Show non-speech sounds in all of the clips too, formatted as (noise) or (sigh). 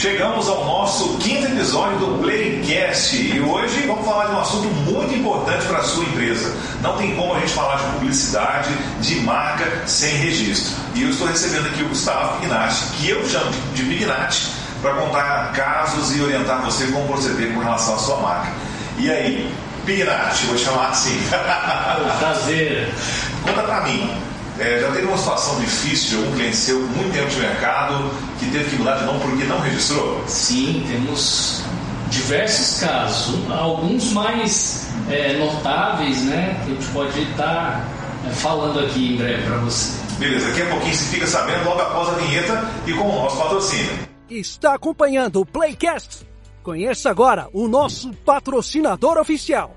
Chegamos ao nosso quinto episódio do Playcast e hoje vamos falar de um assunto muito importante para a sua empresa. Não tem como a gente falar de publicidade, de marca sem registro. E eu estou recebendo aqui o Gustavo Pignatti, que eu chamo de Pignatti, para contar casos e orientar você como proceder com relação à sua marca. E aí, Pignatti, vou chamar assim. (laughs) Prazer. Conta para mim, é, já teve uma situação difícil de algum cliente seu, muito tempo de mercado, que teve que mudar de nome porque não registrou? Sim, temos diversos casos, alguns mais é, notáveis, né? Que a gente pode estar é, falando aqui em breve para você. Beleza, daqui a pouquinho você fica sabendo logo após a vinheta e com o nosso patrocínio. Está acompanhando o Playcast? Conheça agora o nosso patrocinador oficial,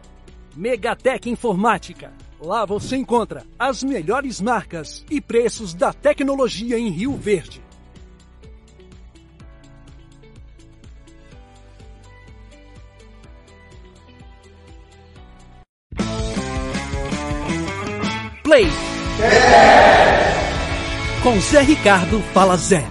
Megatech Informática Lá você encontra as melhores marcas e preços da tecnologia em Rio Verde. Play. É. Com Zé Ricardo Fala Zé.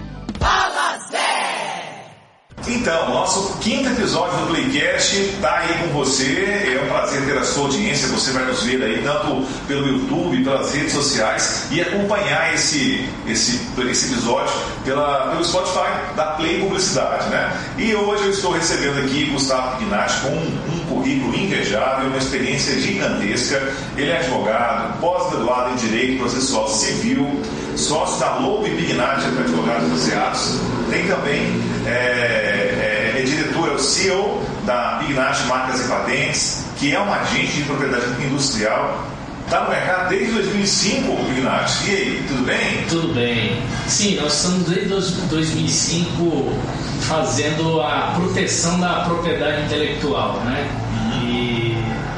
Então, nosso quinto episódio do Playcast está aí com você. É um prazer ter a sua audiência. Você vai nos ver aí tanto pelo YouTube, pelas redes sociais e acompanhar esse, esse, esse episódio pela, pelo Spotify da Play Publicidade, né? E hoje eu estou recebendo aqui Gustavo Pignatti com um, currículo invejável, uma experiência gigantesca. Ele é advogado, pós-graduado em Direito Processual Civil, sócio da Lobo e Pignatti Advogados Associados. Tem também é, é, é diretor, é o CEO da Pignat Marcas e Patentes, que é um agente de propriedade industrial. Está no mercado desde 2005, Pignat. E aí, tudo bem? Tudo bem. Sim, nós estamos desde 2005 fazendo a proteção da propriedade intelectual, né? Uhum. E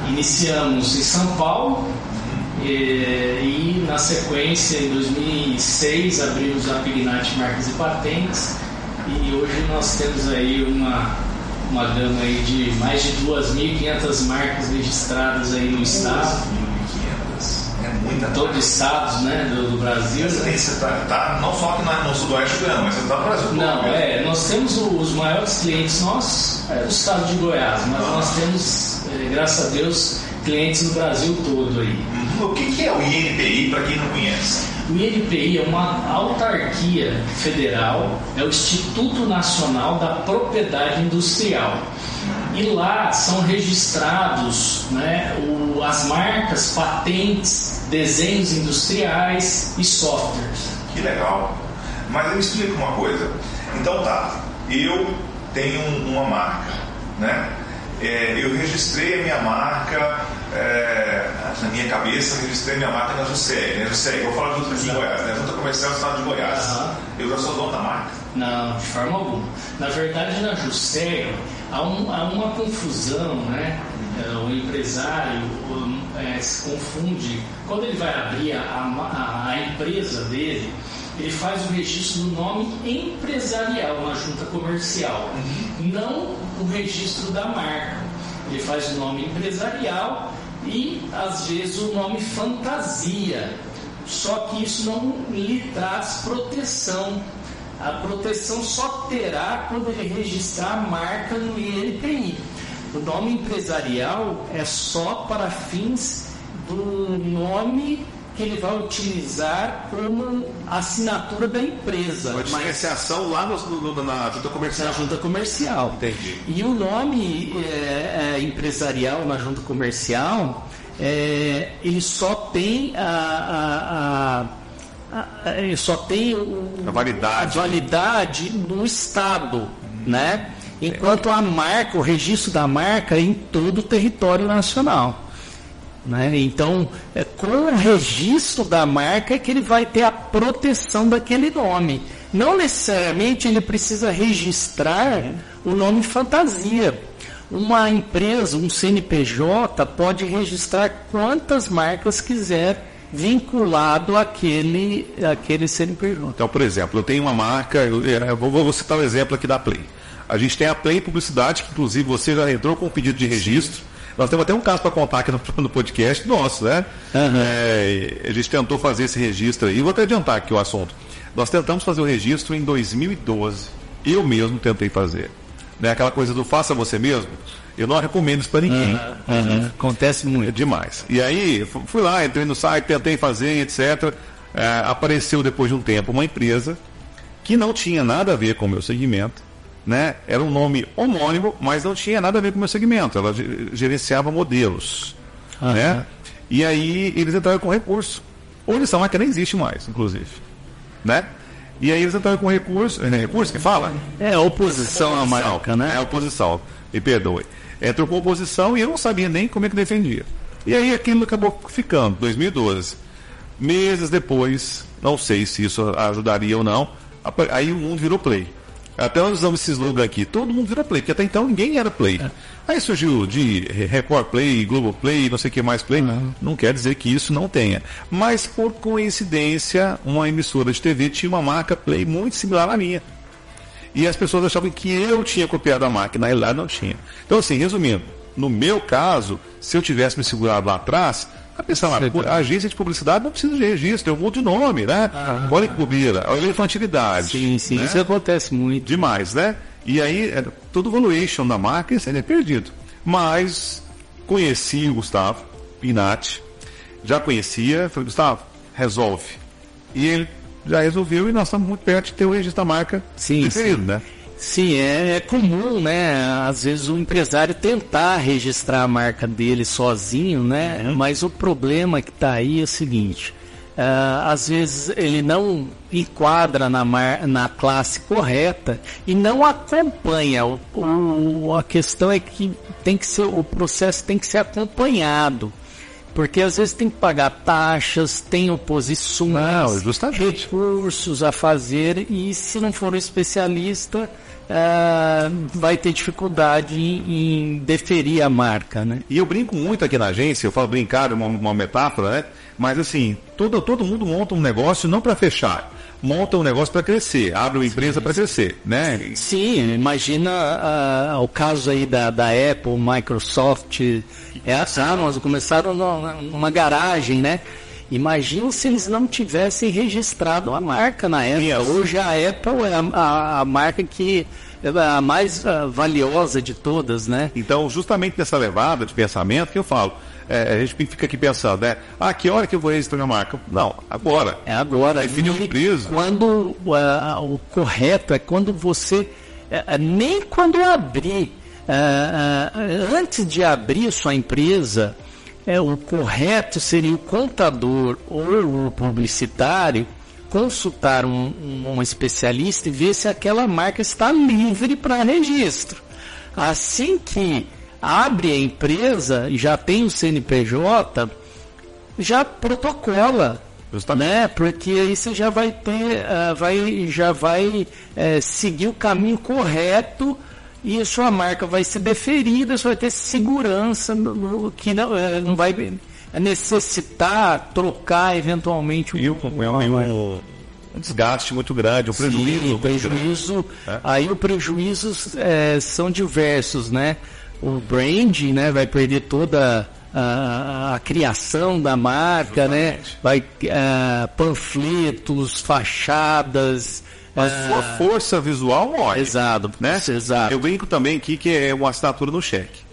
iniciamos em São Paulo, e, e, na sequência, em 2006, abrimos a Pignat Marcas e Patentes e hoje nós temos aí uma, uma gama aí de mais de 2.500 marcas registradas aí no estado. 2.500. Muita Todos os estados né, do, do Brasil. Você, né? você tá, tá, não só aqui no sudoeste do mas você está no Brasil todo. Não, é, nós temos os maiores clientes nossos, é o estado de Goiás, mas ah. nós temos, é, graças a Deus, clientes no Brasil todo aí. Uhum. O que, que é o INPI para quem não conhece? O INPI é uma autarquia federal, é o Instituto Nacional da Propriedade Industrial. E lá são registrados né, o, as marcas, patentes, desenhos industriais e softwares. Que legal. Mas eu explico uma coisa. Então tá, eu tenho uma marca, né? É, eu registrei a minha marca é, na minha cabeça, registrei minha marca na JUSEG. Né? JUSEG, vou falar junto de Goiás, né? Junta Comercial do Estado de Goiás. Uhum. Eu já sou dono da marca? Não, de forma alguma. Na verdade, na JUSEG há, um, há uma confusão, né? Uhum. O empresário é, se confunde. Quando ele vai abrir a, a, a empresa dele, ele faz o registro do nome empresarial na junta comercial, uhum. não o registro da marca. Ele faz o nome empresarial e às vezes o nome fantasia. Só que isso não lhe traz proteção. A proteção só terá quando ele registrar a marca no INPI. O nome empresarial é só para fins do nome que ele vai utilizar como assinatura da empresa. Uma diferenciação lá no, no, na junta comercial. Na junta comercial. Entendi. E o nome é, é, empresarial na junta comercial, é, ele só tem a, a, a, só tem o, a validade. a validade no estado, hum. né? Enquanto a marca, o registro da marca é em todo o território nacional. Né? Então, é, com o registro da marca é que ele vai ter a proteção daquele nome. Não necessariamente ele precisa registrar o nome fantasia. Uma empresa, um CNPJ, pode registrar quantas marcas quiser vinculado àquele, àquele CNPJ. Então, por exemplo, eu tenho uma marca, eu, eu vou, vou citar o um exemplo aqui da Play. A gente tem a Play Publicidade, que inclusive você já entrou com um pedido de registro. Sim nós temos até um caso para contar aqui no, no, podcast nosso, né? Uhum. É, a gente tentou fazer esse registro aí. Vou até adiantar aqui o assunto. Nós tentamos fazer o registro em 2012. eu mesmo tentei fazer. Né? Aquela coisa do faça você mesmo. Eu não recomendo isso para ninguém. Uhum, uhum. Acontece muito. É demais. E aí, fui lá, entrei no site, tentei fazer, etc. É, apareceu depois de um tempo uma empresa que não tinha nada a ver com o meu segmento. Né? Era um nome homônimo, mas não tinha nada a ver com o meu segmento. Ela gerenciava modelos. Uhum. Né? E aí eles entraram com recurso. Hoje essa marca nem existe mais, inclusive. Né? E aí eles entraram com recurso. É recurso que fala? É oposição à marca, né? É oposição. Me perdoe. Entrou com oposição e eu não sabia nem como é que defendia. E aí aquilo acabou ficando, 2012. Meses depois, não sei se isso ajudaria ou não, aí o mundo virou play. Até nós usamos esse slogan aqui, todo mundo vira play, porque até então ninguém era play. É. Aí surgiu de Record Play, Globo Play, não sei o que mais play. Não. não quer dizer que isso não tenha. Mas por coincidência, uma emissora de TV tinha uma marca play muito similar à minha. E as pessoas achavam que eu tinha copiado a máquina, e lá não tinha. Então, assim, resumindo, no meu caso, se eu tivesse me segurado lá atrás, a pensar, a agência de publicidade não precisa de registro, um monte de nome, né? Ah, Olha que bobeira, olha a infantilidade. Sim, sim, né? isso acontece muito. Demais, né? E aí, é, todo o valuation da marca ele é perdido. Mas conheci o Gustavo Pinati, já conhecia, falei, Gustavo, resolve. E ele já resolveu e nós estamos muito perto de ter o registro da marca sim, definido, sim. né? Sim, é, é, comum, né? Às vezes o empresário tentar registrar a marca dele sozinho, né? Uhum. Mas o problema que está aí é o seguinte: uh, às vezes ele não enquadra na, mar, na classe correta e não acompanha. O, o, a questão é que tem que ser, o processo tem que ser acompanhado. Porque às vezes tem que pagar taxas, tem oposições, não, justamente. recursos a fazer, e se não for um especialista, uh, vai ter dificuldade em, em, deferir a marca. Né? E eu brinco muito aqui na agência, eu falo brincar, uma, uma metáfora, né? mas assim, todo, todo mundo monta um negócio não para fechar monta um negócio para crescer, abre uma empresa para crescer, né? Sim, imagina uh, o caso aí da, da Apple, Microsoft, é assim, nós começaram numa garagem, né? Imagina se eles não tivessem registrado a marca na época. Hoje a Apple é a, a, a marca que é a mais valiosa de todas, né? Então, justamente nessa levada de pensamento que eu falo, é, a gente fica aqui pensando, né? Ah, que hora que eu vou registrar minha marca? Não, agora. É agora. Define uma empresa. Quando uh, o correto é quando você, uh, nem quando abrir, uh, antes de abrir sua empresa, é, o correto seria o contador ou o publicitário consultar um, um, um especialista e ver se aquela marca está livre para registro. Assim que abre a empresa e já tem o CNPJ, já protocola. Justamente. Né? Porque aí você já vai ter, uh, vai, já vai uh, seguir o caminho correto e a sua marca vai ser deferida, você vai ter segurança que não, uh, não vai necessitar trocar eventualmente o. um, um desgaste muito grande, um prejuízo. Sim, prejuízo. É? Aí os prejuízos é, são diversos, né? O brand, né, vai perder toda a, a criação da marca, né? Vai uh, panfletos, fachadas. Mas uh, sua força visual morre. Exato, né? Exato. Eu brinco também aqui que é uma assinatura no cheque.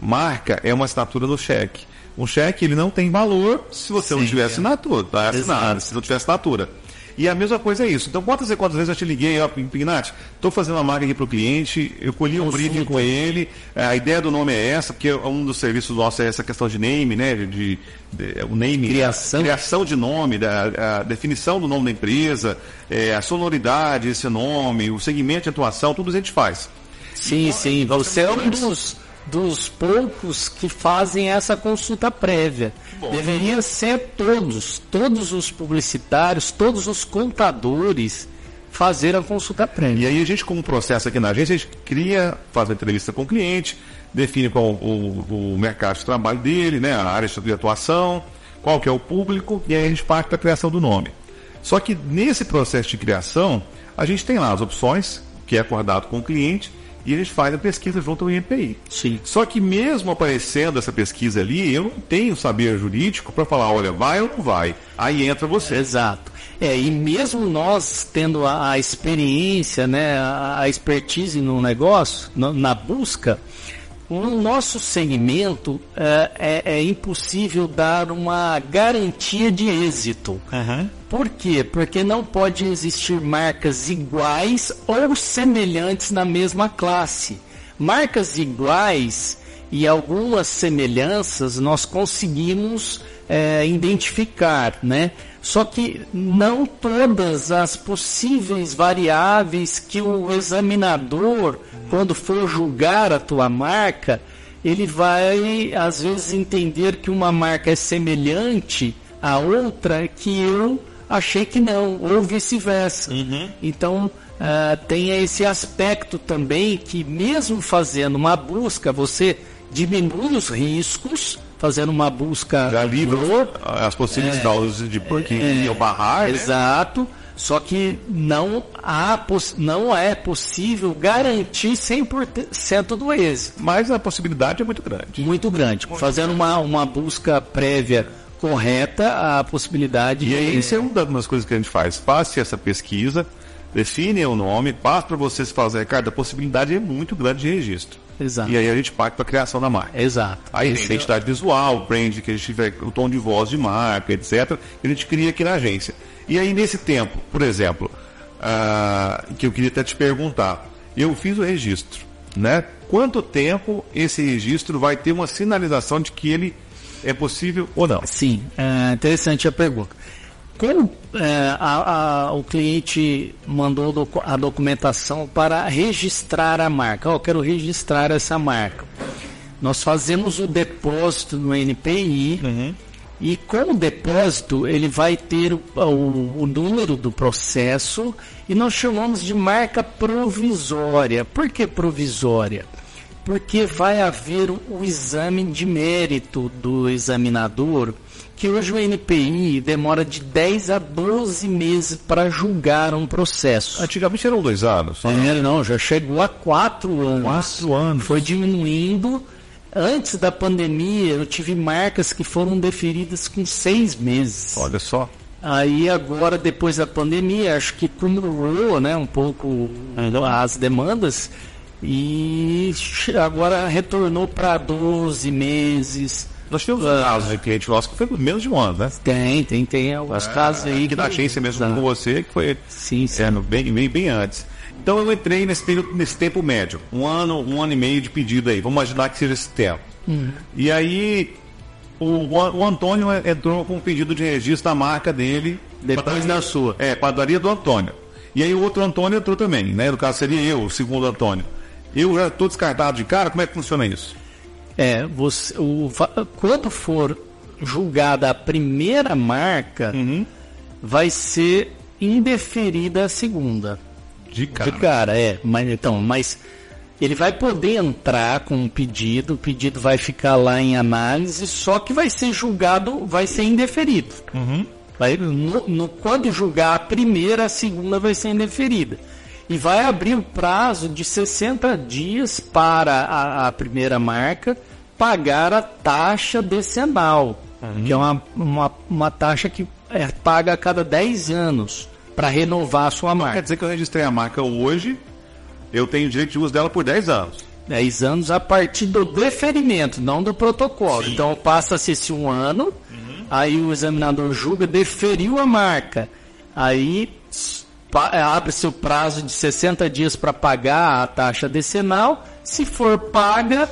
Marca é uma assinatura no cheque. Um cheque ele não tem valor se você Sim, não tiver é. assinatura, tá? Assinado, se não tiver assinatura. E a mesma coisa é isso. Então, quantas e quantas vezes eu te liguei, ó, Pignati, estou fazendo uma marca aqui para o cliente, eu colhi um briefing com ele, a ideia do nome é essa, porque um dos serviços nossos é essa questão de name, né? De, de, de o name. Criação. criação de nome, da, a definição do nome da empresa, é, a sonoridade desse nome, o segmento de atuação, tudo isso a gente faz. Sim, sim. Você é um dos dos poucos que fazem essa consulta prévia. Deveria ser todos, todos os publicitários, todos os contadores fazer a consulta prévia. E aí a gente, como processo aqui na agência, a gente cria, faz a entrevista com o cliente, define qual o, o mercado de trabalho dele, né, a área de atuação, qual que é o público, e aí a gente parte para a criação do nome. Só que nesse processo de criação, a gente tem lá as opções, que é acordado com o cliente, e a gente faz a pesquisa junto ao INPI. Sim. Só que mesmo aparecendo essa pesquisa ali, eu não tenho saber jurídico para falar, olha, vai ou não vai. Aí entra você. Exato. É, e mesmo nós tendo a, a experiência, né, a, a expertise no negócio, no, na busca, no nosso segmento é, é, é, impossível dar uma garantia de êxito. Uhum. Por quê? Porque não pode existir marcas iguais ou semelhantes na mesma classe. Marcas iguais e algumas semelhanças nós conseguimos é, identificar, né? Só que não todas as possíveis variáveis que o examinador, quando for julgar a tua marca, ele vai às vezes entender que uma marca é semelhante a outra que eu achei que não, ou vice-versa. Uhum. Então uh, tem esse aspecto também que mesmo fazendo uma busca, você diminui os riscos, fazendo uma busca já livra as possíveis é, causas de que é, é, barrar. Né? Exato. Né? Só que não, há, não é possível garantir 100% do êxito. Mas a possibilidade é muito grande. Muito grande. Muito Fazendo grande. Uma, uma busca prévia correta, a possibilidade. E aí, isso é uma das coisas que a gente faz. Faça essa pesquisa, define o nome, passa para vocês fazer, Ricardo, a possibilidade é muito grande de registro. Exato. E aí a gente parte para a criação da marca. Exato. Aí a identidade visual, brand, que a gente tiver o tom de voz de marca, etc. Que a gente cria aqui na agência. E aí nesse tempo, por exemplo, uh, que eu queria até te perguntar, eu fiz o registro, né? Quanto tempo esse registro vai ter uma sinalização de que ele é possível ou não? Sim, é interessante a pergunta. Quando é, a, a, o cliente mandou docu a documentação para registrar a marca, oh, eu quero registrar essa marca. Nós fazemos o depósito no NPI uhum. e com o depósito ele vai ter o, o, o, número do processo e nós chamamos de marca provisória. Por que provisória? Porque vai haver o, exame de mérito do examinador que hoje o NPI demora de 10 a 12 meses para julgar um processo. Antigamente eram dois anos. É, não, já chegou a quatro anos. Quatro anos. Foi diminuindo. Antes da pandemia, eu tive marcas que foram deferidas com seis meses. Olha só. Aí agora, depois da pandemia, acho que cumulou né, um pouco as demandas e agora retornou para 12 meses. Nós temos ah, casos de cliente nosso que foi menos de um ano, né? Tem, tem, tem alguns é, casos aí. Que da agência mesmo tá. com você, que foi sim, sim. É, bem, bem, bem antes. Então eu entrei nesse, período, nesse tempo médio, um ano, um ano e meio de pedido aí. Vamos imaginar que seja esse tempo. Uhum. E aí o, o, Antônio entrou com um pedido de registro da marca dele. Depois padaria, da sua. É, padaria do Antônio. E aí o outro Antônio entrou também, né? No caso seria eu, o segundo Antônio. Eu já estou descartado de cara, como é que funciona isso? É, você, o, quando for julgada a primeira marca, uhum. vai ser indeferida a segunda. De cara. De cara, é. Mas, então, mas ele vai poder entrar com um pedido, o pedido vai ficar lá em análise, só que vai ser julgado, vai ser indeferido. Uhum. Vai, no, no, quando julgar a primeira, a segunda vai ser indeferida e vai abrir o prazo de 60 dias para a, a primeira marca pagar a taxa decenal, uhum. que é uma, uma, uma taxa que é paga a cada 10 anos para renovar a sua marca. Quer dizer que eu registrei a marca hoje, eu tenho direito de uso dela por 10 anos. 10 anos a partir do deferimento, não do protocolo. Sim. Então passa-se esse um ano, uhum. aí o examinador julga, deferiu a marca. Aí abre-se o prazo de 60 dias para pagar a taxa decenal. Se for paga,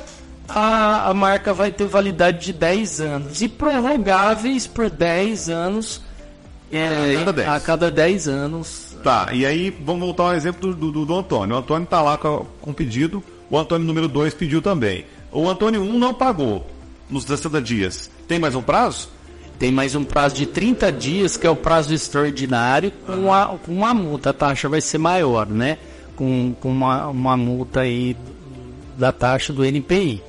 a, a marca vai ter validade de 10 anos e prorrogáveis por 10 anos é, a, cada 10. a cada 10 anos. Tá, e aí vamos voltar ao exemplo do, do, do Antônio. O Antônio está lá com, com pedido, o Antônio número 2 pediu também. O Antônio 1 um não pagou nos 60 dias. Tem mais um prazo? Tem mais um prazo de 30 dias, que é o prazo extraordinário, com a, com uma multa. A taxa vai ser maior, né? Com, com uma, uma multa aí da taxa do NPI.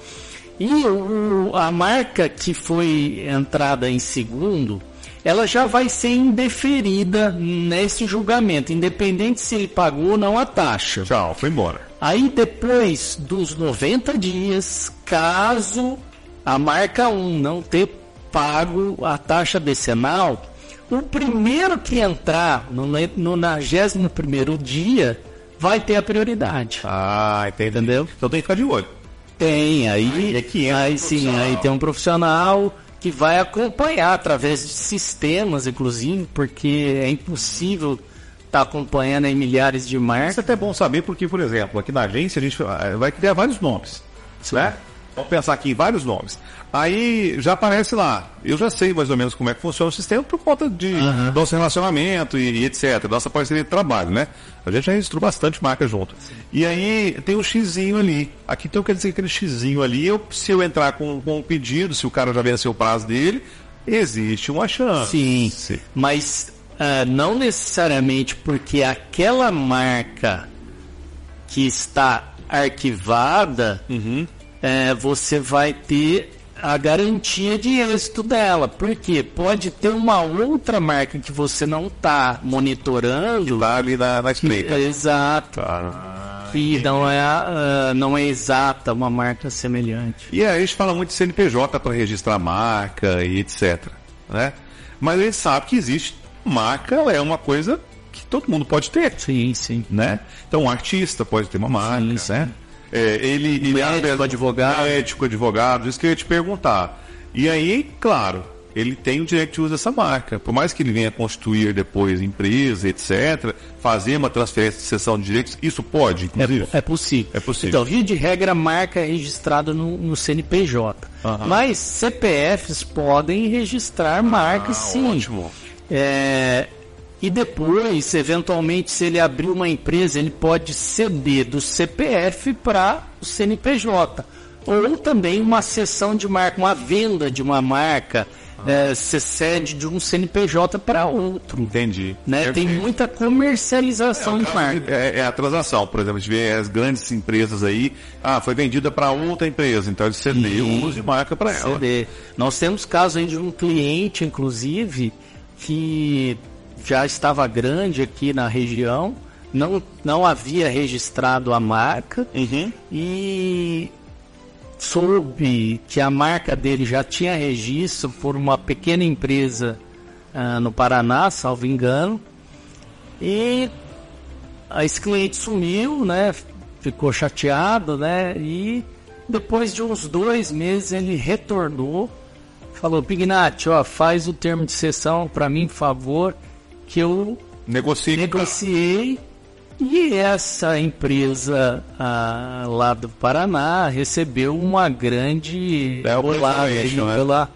E o, a marca que foi entrada em segundo, ela já vai ser indeferida nesse julgamento, independente se ele pagou ou não a taxa. Tchau, foi embora. Aí depois dos 90 dias, caso a marca 1 não ter pago a taxa decenal, o primeiro que entrar no, no 91 dia vai ter a prioridade. Ah, entendi. Entendeu? Então tem que ficar de olho. Tem, aí, Aí é aí um sim, aí tem um profissional que vai acompanhar através de sistemas, inclusive, porque é impossível estar acompanhando aí milhares de Isso é marcas. até bom saber porque, por exemplo, aqui na agência a gente eh, vai criar vários nomes, né? Vamos pensar aqui em vários nomes. Aí já aparece lá. Eu já sei mais ou menos como é que funciona o sistema por conta de nosso relacionamento e, e etc. Nossa parceria de trabalho, né? A gente já registrou bastante marca junto. E aí tem o xizinho ali. Aqui então quer dizer que aquele xizinho ali, eu, se eu entrar com, com um pedido, se o cara já venceu o prazo dele, existe uma chance. Sim, mas ah, não necessariamente porque aquela marca que está arquivada, eh, você vai ter a garantia de êxito dela. Por quê? Pode ter uma outra marca que você não está monitorando. Lá ali na, na espreita. exato. E não é, ah, não é exata uma marca semelhante. E aí a gente fala muito de CNPJ para registrar marca e etc. Né? Mas a gente sabe que existe marca, é uma coisa que todo mundo pode ter. Sim, sim. Né? Então um artista pode ter uma marca, Sim, sim. né? É, ele, ele Médico, advogado. médico, advogado, isso que eu ia te perguntar. E aí, claro, ele tem o direito de uso dessa marca. Por mais que ele venha constituir depois empresa, etc., fazer uma transferência de cessão de direitos, isso pode, inclusive? É, é possível. É possível. Então, via de regra, marca é registrada no, no CNPJ. Aham. Mas CPFs podem registrar marcas sim. Ah, ótimo. É, e depois, eventualmente, se ele abrir uma empresa, ele pode ceder do CPF para o CNPJ. Ou também uma cessão de marca, uma venda de uma marca, é, se cede de um CNPJ para outro. Entendi. Né? Tem muita comercialização de marca. É, é a transação, por exemplo, a gente vê as grandes empresas aí, ah, foi vendida para outra empresa, então ele cedeu o uso de marca para ela. CD. Nós temos casos aí de um cliente, inclusive, que já estava grande aqui na região, não, não havia registrado a marca Uhum. e soube que a marca dele já tinha registro por uma pequena empresa ah, no Paraná, salvo engano. E esse cliente sumiu, né? Ficou chateado, né? E depois de uns dois meses ele retornou, falou: Pignatti, ó, faz o termo de sessão para mim, por favor, que eu Negocie. negociei e essa empresa ah, lá do Paraná recebeu uma grande É, o né? pela,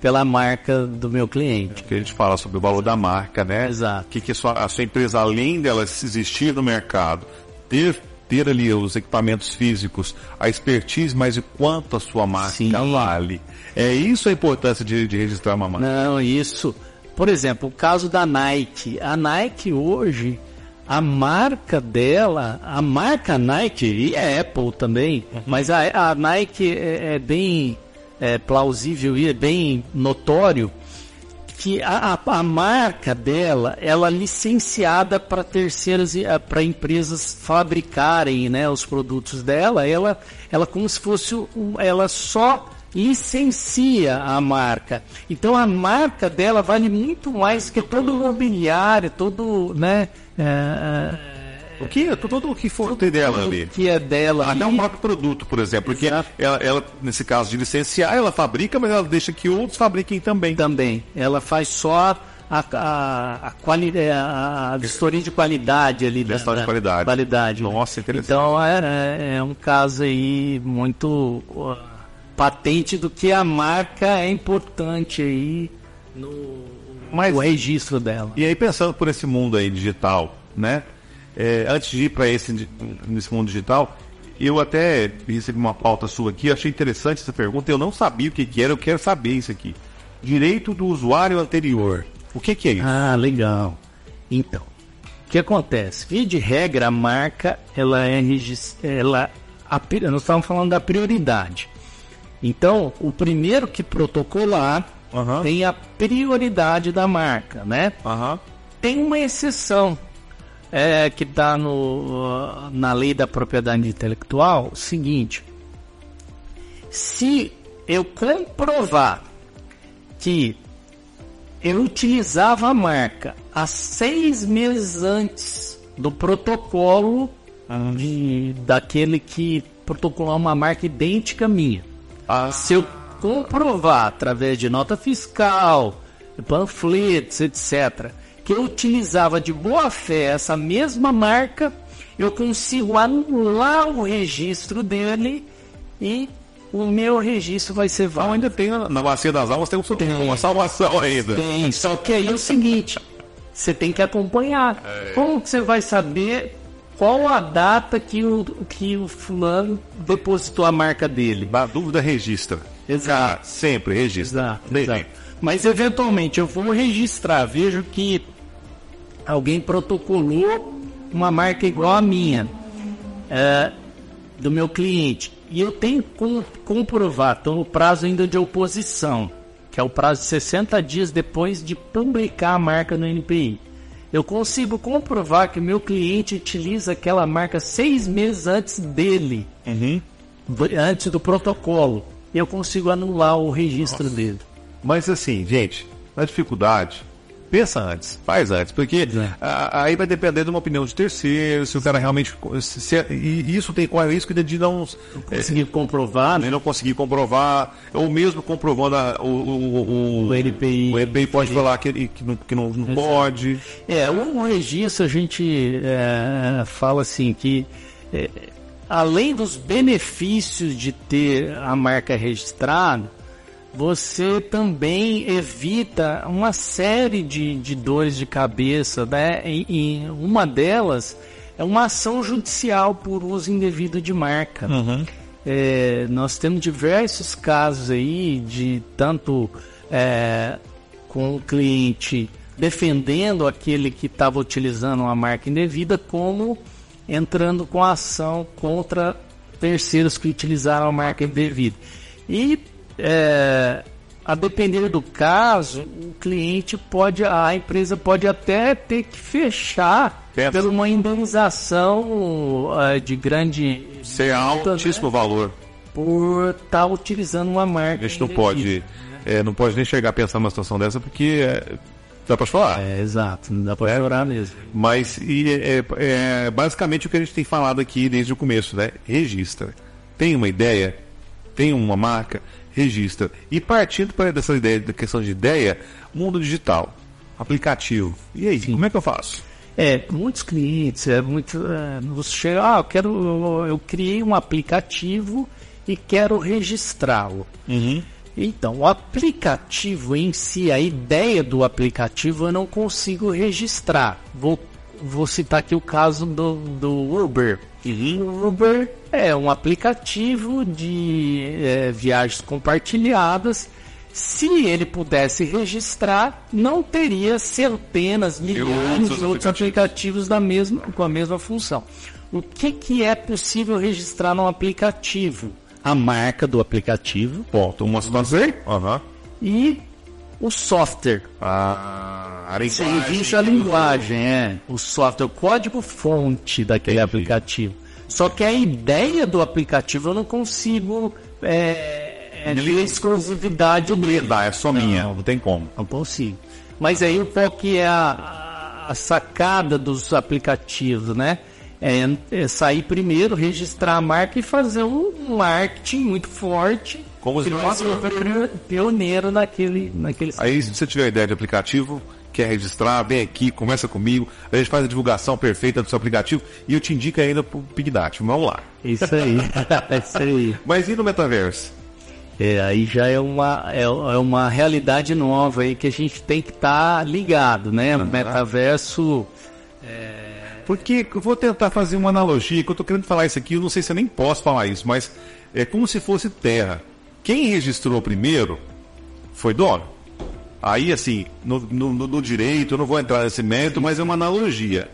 pela marca do meu cliente. que a gente fala sobre o valor da marca, né? Exato. O que, que a, sua, a sua empresa, além dela existir no mercado, ter, ter ali os equipamentos físicos, a expertise, mas e quanto a sua marca Sim. vale. É isso a importância de, de registrar uma marca. Não, isso. Por exemplo, o caso da Nike. A Nike hoje, a marca dela, a marca Nike e a Apple também, mas a, a Nike é, é bem é, plausível e é bem notório que a, a, a marca dela, ela é licenciada para terceiras, para empresas fabricarem, né, os produtos dela, ela, ela como se fosse, um, ela só licencia a marca. Então a marca dela vale muito mais que todo o mobiliário, todo, né, é, O que, tudo o que for ter dela é, ali. que é dela. Até E- um próprio produto, por exemplo, porque ela, ela, nesse caso de licenciar, ela fabrica, mas ela deixa que outros fabriquem também. também. Ela faz só a, a, a, quali, é, a, a vistoria de qualidade ali. da- Vistoria de da qualidade. qualidade. Nossa, interessante. Então é, é um caso aí muito patente do que a marca é importante aí no, Mas- registro dela. E aí, pensando por esse mundo aí digital, né? É, antes de ir para esse nesse mundo digital, eu até recebi uma pauta sua aqui, achei interessante essa pergunta. Eu não sabia o que, que era, eu quero saber isso aqui. Direito do usuário anterior. O que, que é isso? Ah, legal. Então, o que acontece? Via de regra, a marca, ela é ela a Nós estávamos falando da prioridade. Então, o primeiro que protocolar Aham. tem a prioridade da marca, né? Aham. Tem uma exceção. é, que está na lei da propriedade intelectual, o seguinte: se eu comprovar que eu utilizava a marca há seis meses antes do protocolo de, daquele que protocolou uma marca idêntica minha. Ah. Se eu comprovar através de nota fiscal, panfletos, etc., que eu utilizava de boa fé essa mesma marca, eu consigo anular o registro dele e o meu registro vai ser válido. ainda tem na bacia das almas tem, um, tem uma salvação ainda. Tem, só que aí é o seguinte, você tem que acompanhar. É. Como que você vai saber qual a data que o, que o fulano depositou a marca dele? Na dúvida, registra. Exato. Ah, sempre registra. Exato, exato. Mas eventualmente eu vou registrar, vejo que alguém protocolou uma marca igual a minha, é, do meu cliente. E eu tenho que comprovar, estou no prazo ainda de oposição, que é o prazo de 60 dias depois de publicar a marca no NPI. Eu consigo comprovar que meu cliente utiliza aquela marca seis meses antes dele, uhum. antes do protocolo. Eu consigo anular o registro Nossa. dele. Mas assim, gente, a dificuldade pensa antes, faz antes, porque é. a, aí vai depender de uma opinião de terceiro, se o cara realmente. Se, se, e isso tem qual é o risco de não. não conseguir é, comprovar, né? Não conseguir comprovar, ou mesmo comprovando a, o, o, o, o LPI. O LPI pode falar que, que não, que não, não pode. É, o registro a gente é, fala assim que. É, além dos benefícios de ter a marca registrada, você também evita uma série de, de dores de cabeça, né? E, e uma delas é uma ação judicial por uso indevido de marca. Uhum. É, nós temos diversos casos aí de tanto é, com o cliente defendendo aquele que estava utilizando uma marca indevida, como entrando com ação contra terceiros que utilizaram a marca indevida. E é, a depender do caso, o cliente pode, a empresa pode até ter que fechar Pensa. por uma indenização uh, de grande. Ser altíssimo né? valor. Por estar tá utilizando uma marca. A gente não pode, é, não pode nem chegar a pensar numa situação dessa porque é, dá para falar. É, exato, não dá para chorar mesmo. Mas e, é, é, basicamente o que a gente tem falado aqui desde o começo, né? Registra. Tem uma ideia, tem uma marca, registra. E partindo para dessa ideia, da questão de ideia, mundo digital, aplicativo. E aí, Sim. como é que eu faço? É, muitos clientes, é muito, é, você chega, ah, eu quero, eu, eu criei um aplicativo e quero registrá-lo. Uhum. Então, o aplicativo em si, a ideia do aplicativo eu não consigo registrar. Vou, vou citar aqui o caso do, do Uber. O Uber é um aplicativo de é, viagens compartilhadas. Se ele pudesse registrar, não teria centenas, milhares de outros aplicativos da mesma, com a mesma função. O que, que é possível registrar num aplicativo? A marca do aplicativo. Ponto. Uma situação. Uhum. E o software. Ah, a linguagem. Serviço a linguagem, é. O software, o código-fonte daquele Entendi. aplicativo. Só que a ideia do aplicativo eu não consigo é, é ter exclusividade dele. Dá, é só minha, não, não tem como. Não consigo. Mas aí qual que é a, a sacada dos aplicativos, né? É, é, sair primeiro, registrar a marca e fazer um marketing muito forte. Como se fosse pioneiro naquele, naquele. Aí, se você tiver ideia de aplicativo, quer registrar, vem aqui, começa comigo, a gente faz a divulgação perfeita do seu aplicativo e eu te indico ainda pro Pigdat. Vamos lá. Isso aí, (laughs) isso aí. Mas e no metaverso? É, aí já é uma, é, é, uma realidade nova aí que a gente tem que estar tá ligado, né? Uhum. Metaverso. É... Porque eu vou tentar fazer uma analogia, que eu estou querendo falar isso aqui, eu não sei se eu nem posso falar isso, mas é como se fosse terra. Quem registrou primeiro foi dono. Aí, assim, no, no, no direito, eu não vou entrar nesse mérito, mas é uma analogia.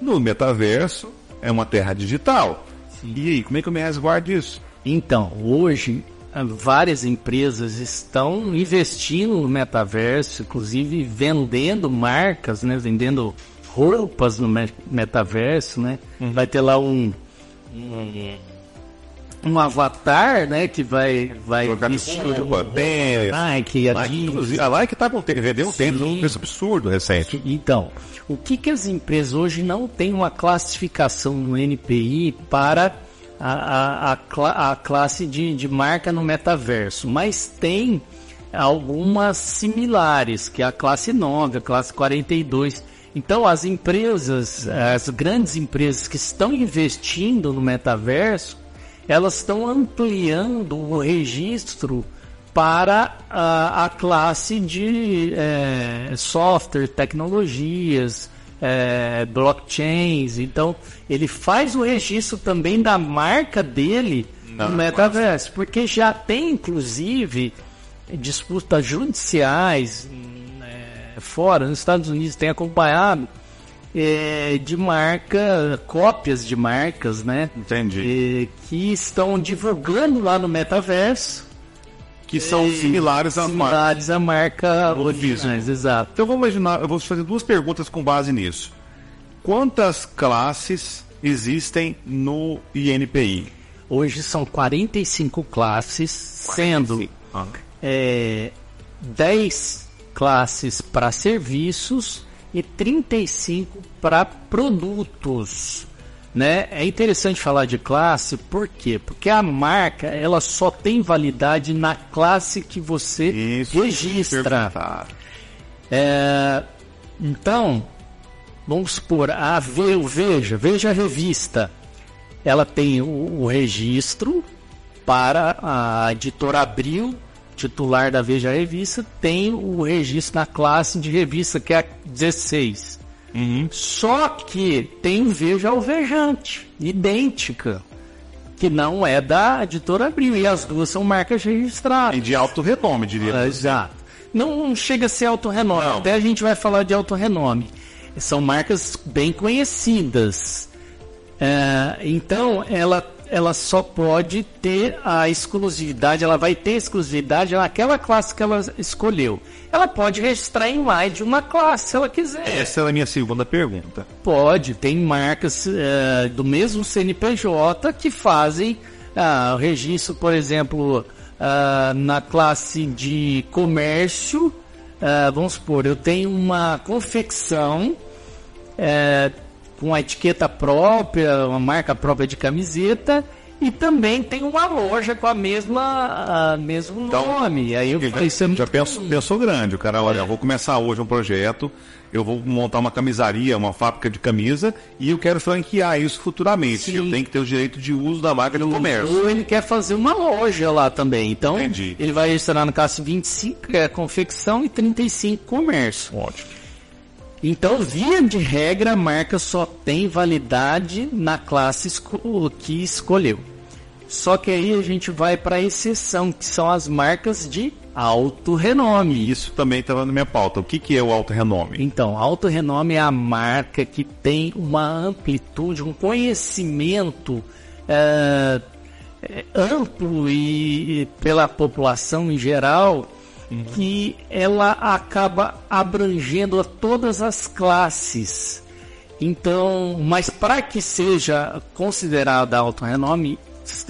No metaverso, é uma terra digital. Sim. E aí, como é que eu me resguardo disso? Então, hoje, várias empresas estão investindo no metaverso, inclusive vendendo marcas, né? vendendo roupas no metaverso, né? Uhum. Vai ter lá um, um, um avatar, né? Que vai vai Jogar roupa, bem, Nike, Adidas. A Nike tá com vendeu um tênis, um preço absurdo recente. Então, o que que as empresas hoje não têm uma classificação no NPI para a, a, a, a classe de, de marca no metaverso, mas tem algumas similares, que é a classe 9, a classe 42. Então, as empresas, as grandes empresas que estão investindo no metaverso, elas estão ampliando o registro para a, a classe de é, software, tecnologias, é, blockchains. Então, ele faz o registro também da marca dele Não, no metaverso, porque já tem, inclusive, disputas judiciais é, fora, nos Estados Unidos, tem acompanhado é, de marca, cópias de marcas, né? Entendi. É, que estão divulgando lá no metaverso que são similares à similares à marca originais, exato. Então vamos imaginar, eu vou fazer duas perguntas com base nisso. Quantas classes existem no INPI? Hoje são 45 classes, 45. sendo é, 10 classes para serviços e 35 para produtos. Né? É interessante falar de classe, por quê? Porque a marca ela só tem validade na classe que você Isso, registra. É, então, vamos supor, a Veja, Veja a revista, ela tem o, o registro para a editora Abril, titular da Veja Revista, tem o registro na classe de revista, que é a 16. Uhum. Só que tem Veja Alvejante, idêntica, que não é da editora Abril. E as duas são marcas registradas. E de alto renome, diria. Ah, exato. Não chega a ser alto renome, não. até a gente vai falar de alto renome. São marcas bem conhecidas. É, então, ela ela só pode ter a exclusividade, ela vai ter exclusividade naquela classe que ela escolheu. Ela pode registrar em mais de uma classe se ela quiser. Essa é a minha segunda pergunta. Pode, tem marcas uh, do mesmo CNPJ que fazem uh, registro, por exemplo, uh, na classe de comércio. vamos supor, eu tenho uma confecção com a etiqueta própria, uma marca própria de camiseta e também tem uma loja com a mesma a mesmo então, nome. Aí eu falei, já, já pensou, pensou grande, o cara, olha, eu vou começar hoje um projeto, eu vou montar uma camisaria, uma fábrica de camisa e eu quero franquear isso futuramente. Sim. Eu tenho que ter o direito de uso da marca de comércio. Ou ele quer fazer uma loja lá também. Então, Entendi. ele vai registrar no caso 25 que é confecção e 35 comércio. Ótimo. Então, via de regra, a marca só tem validade na classe que escolheu. Só que aí a gente vai para a exceção, que são as marcas de alto renome. Isso também estava na minha pauta. O que, que é o alto renome? Então, alto renome é a marca que tem uma amplitude, um conhecimento é, amplo e, e pela população em geral uhum. que ela acaba abrangendo a todas as classes. Então, mas para que seja considerada alto renome,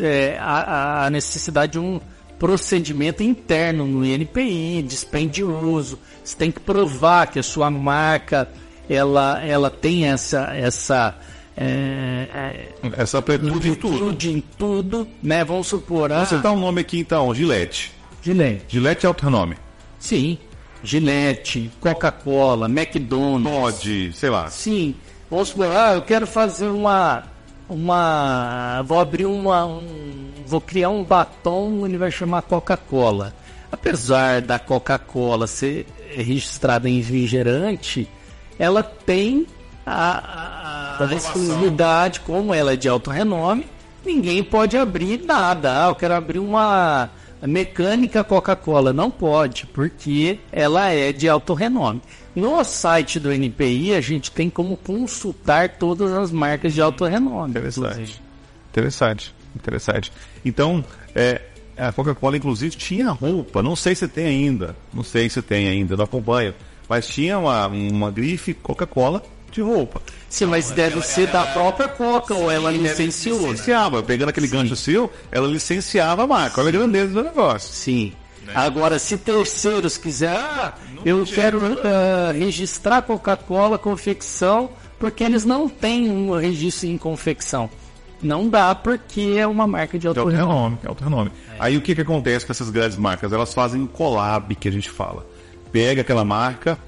é, a, a necessidade de um procedimento interno no INPI, dispendioso. Você tem que provar que a sua marca ela, ela tem essa essa é, é, essa amplitude em tudo. em tudo, né? Vamos supor. Ah, Você dá um nome aqui então, Gillette. Gillette. Gillette é alto renome. Sim. Gillette, Coca-Cola, McDonald's. Pode, sei lá. Sim. Vamos supor, ah, eu quero fazer uma. Uma. Vou abrir uma. Um, vou criar um batom, ele vai chamar Coca-Cola. Apesar da Coca-Cola ser registrada em refrigerante, ela tem a, a, a exclusividade, como ela é de alto renome, ninguém pode abrir nada. Ah, eu quero abrir uma mecânica Coca-Cola não pode, porque ela é de alto renome. No site do NPI, a gente tem como consultar todas as marcas de alto renome. Interessante. Interessante. Interessante. Então, é, a Coca-Cola, inclusive, tinha roupa. Não sei se tem ainda. Não sei se tem ainda, não acompanho. Mas tinha uma, uma grife Coca-Cola de roupa. Sim, mas deve ser da própria Coca ou ela licenciou. né? Licenciava, pegando aquele gancho seu, ela licenciava a marca. Olha a grandeza do negócio. Sim. Agora, se terceiros quiser, ah, eu quero ah, registrar Coca-Cola confecção, porque eles não têm um registro em confecção. Não dá porque é uma marca de É autor. outro renome, é outro renome. Aí o que, que acontece com essas grandes marcas? Elas fazem um collab, que a gente fala. Pega aquela marca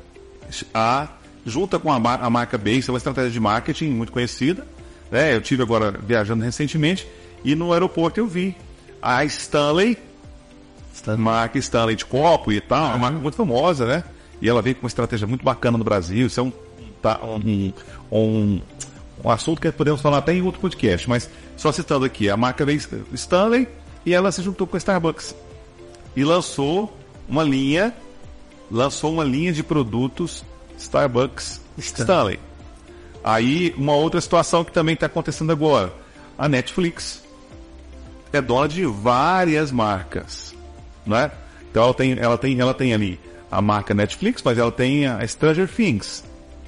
A, junta com a, a marca B, isso é uma estratégia de marketing muito conhecida. Né? Eu tive agora viajando recentemente e no aeroporto eu vi a Stanley, marca Stanley de copo e tal, é uma marca muito famosa, né? E ela veio com uma estratégia muito bacana no Brasil. Isso é um, tá, um, um, um assunto que podemos falar até em outro podcast, mas só citando aqui, a marca veio Stanley e ela se juntou com a Starbucks e lançou uma linha, lançou uma linha de produtos Starbucks Stanley. Aí uma outra situação que também está acontecendo agora, a Netflix é dona de várias marcas, não é? Então ela tem, ela tem, ela tem ali a marca Netflix, mas ela tem a Stranger Things,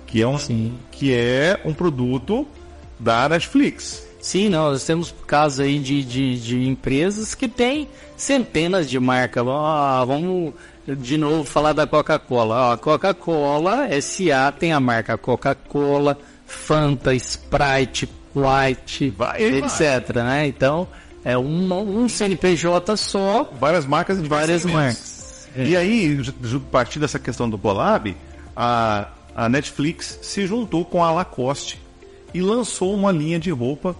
que é um, Sim. que é um produto da Netflix. Sim, não, nós temos casos aí de, de, de empresas que têm centenas de marcas. Ah, vamos de novo falar da Coca-Cola. A Coca-Cola SA tem a marca Coca-Cola, Fanta, Sprite, White, Vai, vai. etc. Né? Então, é um, um CNPJ só, Várias marcas de várias marcas. E aí, a partir dessa questão do collab, a, a Netflix se juntou com a Lacoste e lançou uma linha de roupa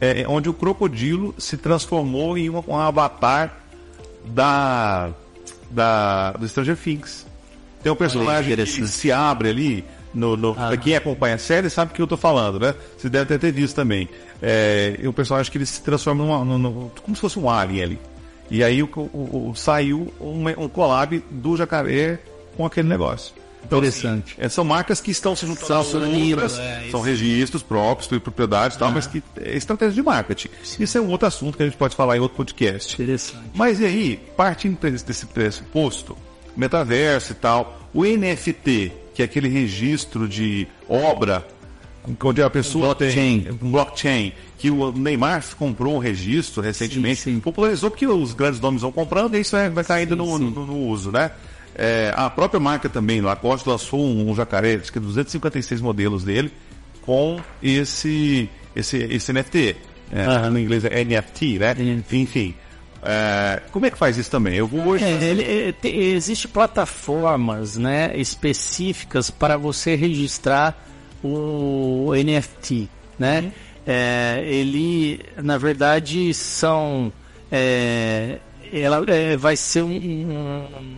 é, onde o crocodilo se transformou em uma- um avatar da, da do Stranger Things. Tem um personagem que se abre ali. No, no- Ah. Quem acompanha a série sabe o que eu tô falando, né? Você deve ter, ter visto também. É, o personagem que ele se transforma numa, num- num- como se fosse um alien ali. E aí o, o- o- saiu uma- um collab do jacaré com aquele negócio. Então, Interessante. assim, é, são marcas que estão se juntando São unidas, é, são registros próprios, de propriedades e tal, mas que é estratégia de marketing. Isso é um outro assunto que a gente pode falar em outro podcast. Interessante. Mas e aí, partindo desse pressuposto, metaverso e tal, o NFT, que é aquele registro de obra, onde a pessoa Blockchain. tem um blockchain, que o Neymar comprou um registro recentemente, Sim, sim. popularizou porque os grandes nomes vão comprando e isso vai, vai caindo no, sim. no- no uso, né? É, a própria marca também, Lacoste, lançou um, um jacaré, acho que 256 modelos dele, com esse, esse, esse NFT. É. No inglês é NFT, né? NFT. Enfim. é, como é que faz isso também? Eu vou hoje. É, ele, é, te- existe plataformas né, específicas para você registrar o NFT, né? É, ele, na verdade, são, é, ela é, vai ser um, um-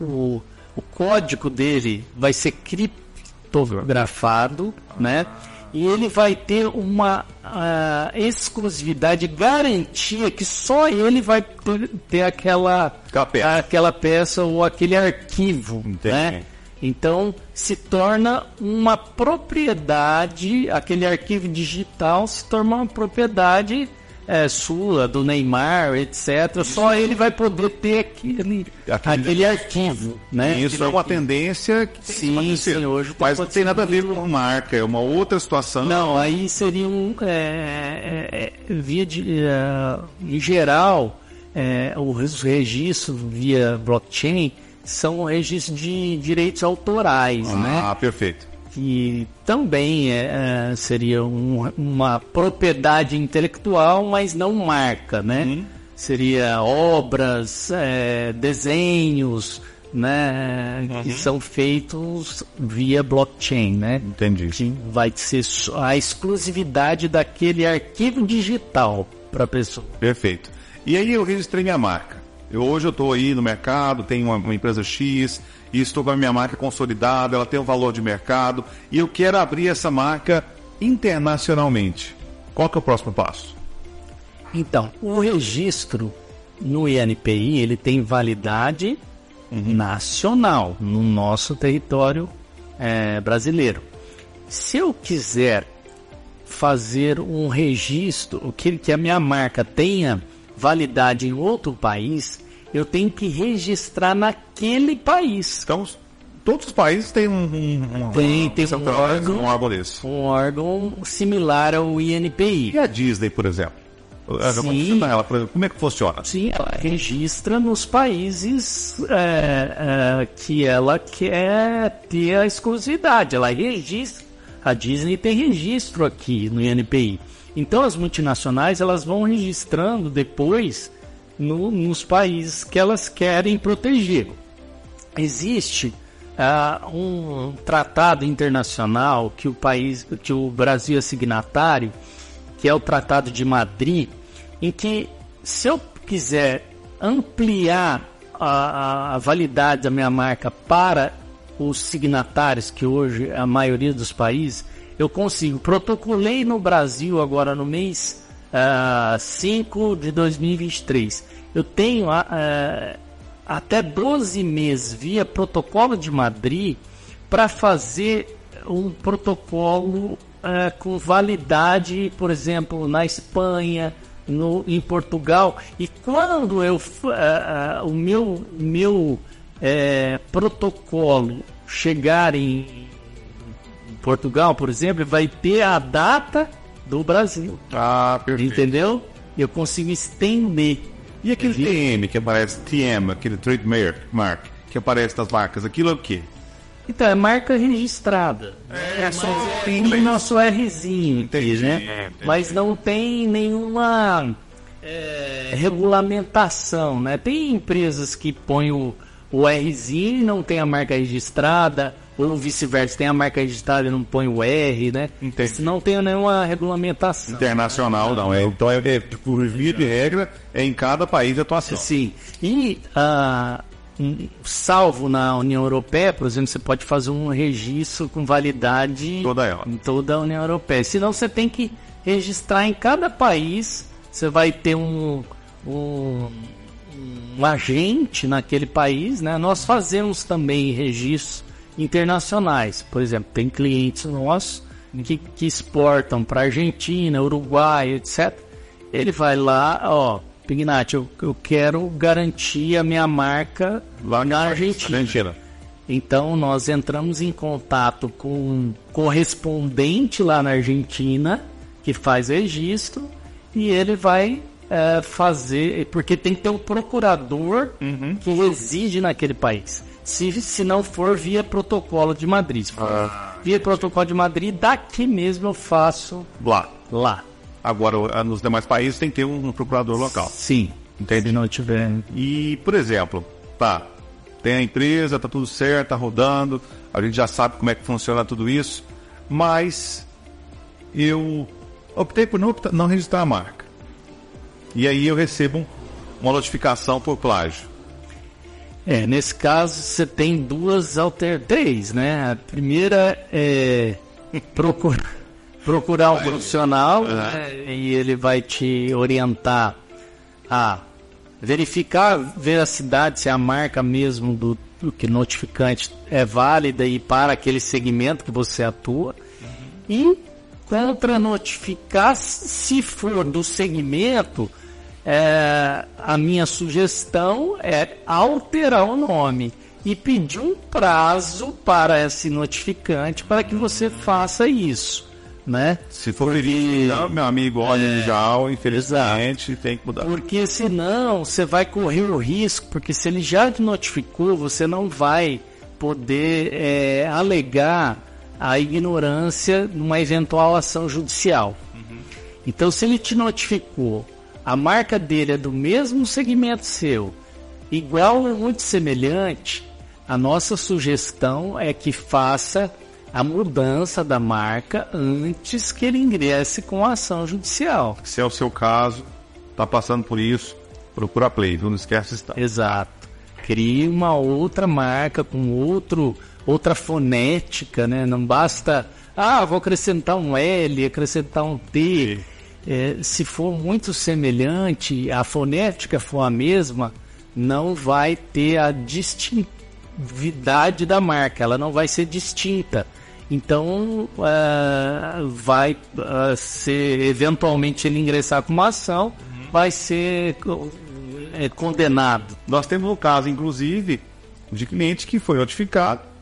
o, o código dele vai ser criptografado, né? E ele vai ter uma ah, exclusividade, garantia que só ele vai ter- aquela Aquela peça. aquela peça ou aquele arquivo, Entendi. né? Então se torna uma propriedade, aquele arquivo digital se torna uma propriedade é, sua, do Neymar, etc. Só ele vai poder ter aquele, Aquele- aquele arquivo, né? Isso é uma tendência que Sim, sim, hoje Mas não tem nada a ver com marca, é uma outra situação. Não, aí seria um. é, é, é, via de, é, em geral, é, os registros via blockchain são registros de direitos autorais, né? Ah, perfeito. Que também é, é, seria um- uma propriedade intelectual, mas não marca, né? Seria obras, é, desenhos, né? Que são feitos via blockchain, né? Entendi. que vai ser a exclusividade daquele arquivo digital para a pessoa. Perfeito. E aí eu registrei minha marca. Eu, hoje eu estou aí no mercado, tenho uma, uma empresa X, e estou com a minha marca consolidada, ela tem um valor de mercado, e eu quero abrir essa marca internacionalmente. Qual que é o próximo passo? Então, o registro no INPI ele tem validade nacional no nosso território eh, brasileiro. Se eu quiser fazer um registro, que, que a minha marca tenha validade em outro país, eu tenho que registrar naquele país. Então, todos os países têm um, um, Tem, tem um órgão. um órgão desse. Um órgão similar ao INPI. E a Disney, por exemplo? Sim. ela, por exemplo, como é que funciona? Sim, ela registra nos países é, é, que ela quer ter a exclusividade. Ela registra. A Disney tem registro aqui no INPI. Então as multinacionais elas vão registrando depois no- nos países que elas querem proteger. Existe ah, um tratado internacional que o país, que o Brasil é signatário, que é o Tratado de Madrid, em que se eu quiser ampliar a, a- a validade da minha marca para os signatários, que hoje é a maioria dos países, eu consigo. Protocolei no Brasil agora no mês ah, 5 de 2023. Eu tenho ah, até 12 meses via protocolo de Madrid para fazer um protocolo eh, com validade, por exemplo, na Espanha, no, em Portugal. E quando eu eh, eh, o meu, meu eh, protocolo chegar em Portugal, por exemplo, vai ter a data do Brasil. Ah, perfeito. Entendeu? Eu consigo estender. E aquele TM que aparece, TM, aquele trademark, mark, que aparece nas marcas, aquilo é o quê? Então, é marca registrada. É só Tem o nosso Rzinho Entendi, né? entendi. Mas não tem nenhuma é, regulamentação, né? Tem empresas que põem o, o Rzinho e não tem a marca registrada, ou vice-versa, tem a marca registrada e não põe o R, né? Entendi. Não tem nenhuma regulamentação. Internacional, não. É, então, é, é, por via de regra, é em cada país de atuação. Sim. E, um, salvo na União Europeia, por exemplo, você pode fazer um registro com validade Toda ela. em toda a União Europeia. Senão você tem que registrar em cada país. Você vai ter um, um, um agente naquele país, né? Nós fazemos também registros internacionais. Por exemplo, tem clientes nossos que, que exportam para Argentina, Uruguai, etc. Ele vai lá, ó, Pignatti, eu, eu quero garantir a minha marca Lá na Argentina. Argentina. Então nós entramos em contato com um correspondente lá na Argentina que faz registro e ele vai eh, fazer, porque tem que ter um procurador que reside naquele país. Se, se não for via protocolo de Madrid. For via protocolo de Madrid, daqui mesmo eu faço Lá. lá. Agora, o- nos demais países tem que ter um procurador local. Sim. Entendi. Se não tiver. E, por exemplo, tá, tem a empresa, tá tudo certo, tá rodando, a gente já sabe como é que funciona tudo isso, mas eu optei por não, não registrar a marca. E aí eu recebo uma notificação por plágio. É, nesse caso você tem duas alter três, né? A primeira é (laughs) procurar, procurar um profissional né, e ele vai te orientar a verificar a veracidade se a marca mesmo do, do que notificante é válida e para aquele segmento que você atua. E contra notificar se for do segmento é, a minha sugestão é alterar o nome e pedir um prazo para esse notificante para que você faça isso, né? Se for verificar, meu amigo, olha já, infelizmente, tem que mudar. Porque senão você vai correr o risco, porque se ele já te notificou, você não vai poder é, alegar a ignorância numa eventual ação judicial. Então, se ele te notificou, a marca dele é do mesmo segmento seu, igual ou muito semelhante, a nossa sugestão é que faça a mudança da marca antes que ele ingresse com a ação judicial. Se é o seu caso, tá passando por isso, procura a Play, não esquece de estar. Exato. Crie uma outra marca com outro, outra fonética, né? Não basta, ah, vou acrescentar um L, acrescentar um T. É, se for muito semelhante, a fonética for a mesma, não vai ter a distintividade da marca, ela não vai ser distinta. Então, ah, vai ah, ser, eventualmente, ele ingressar com uma ação, vai ser é, condenado. Nós temos um caso, inclusive, de cliente que foi notificado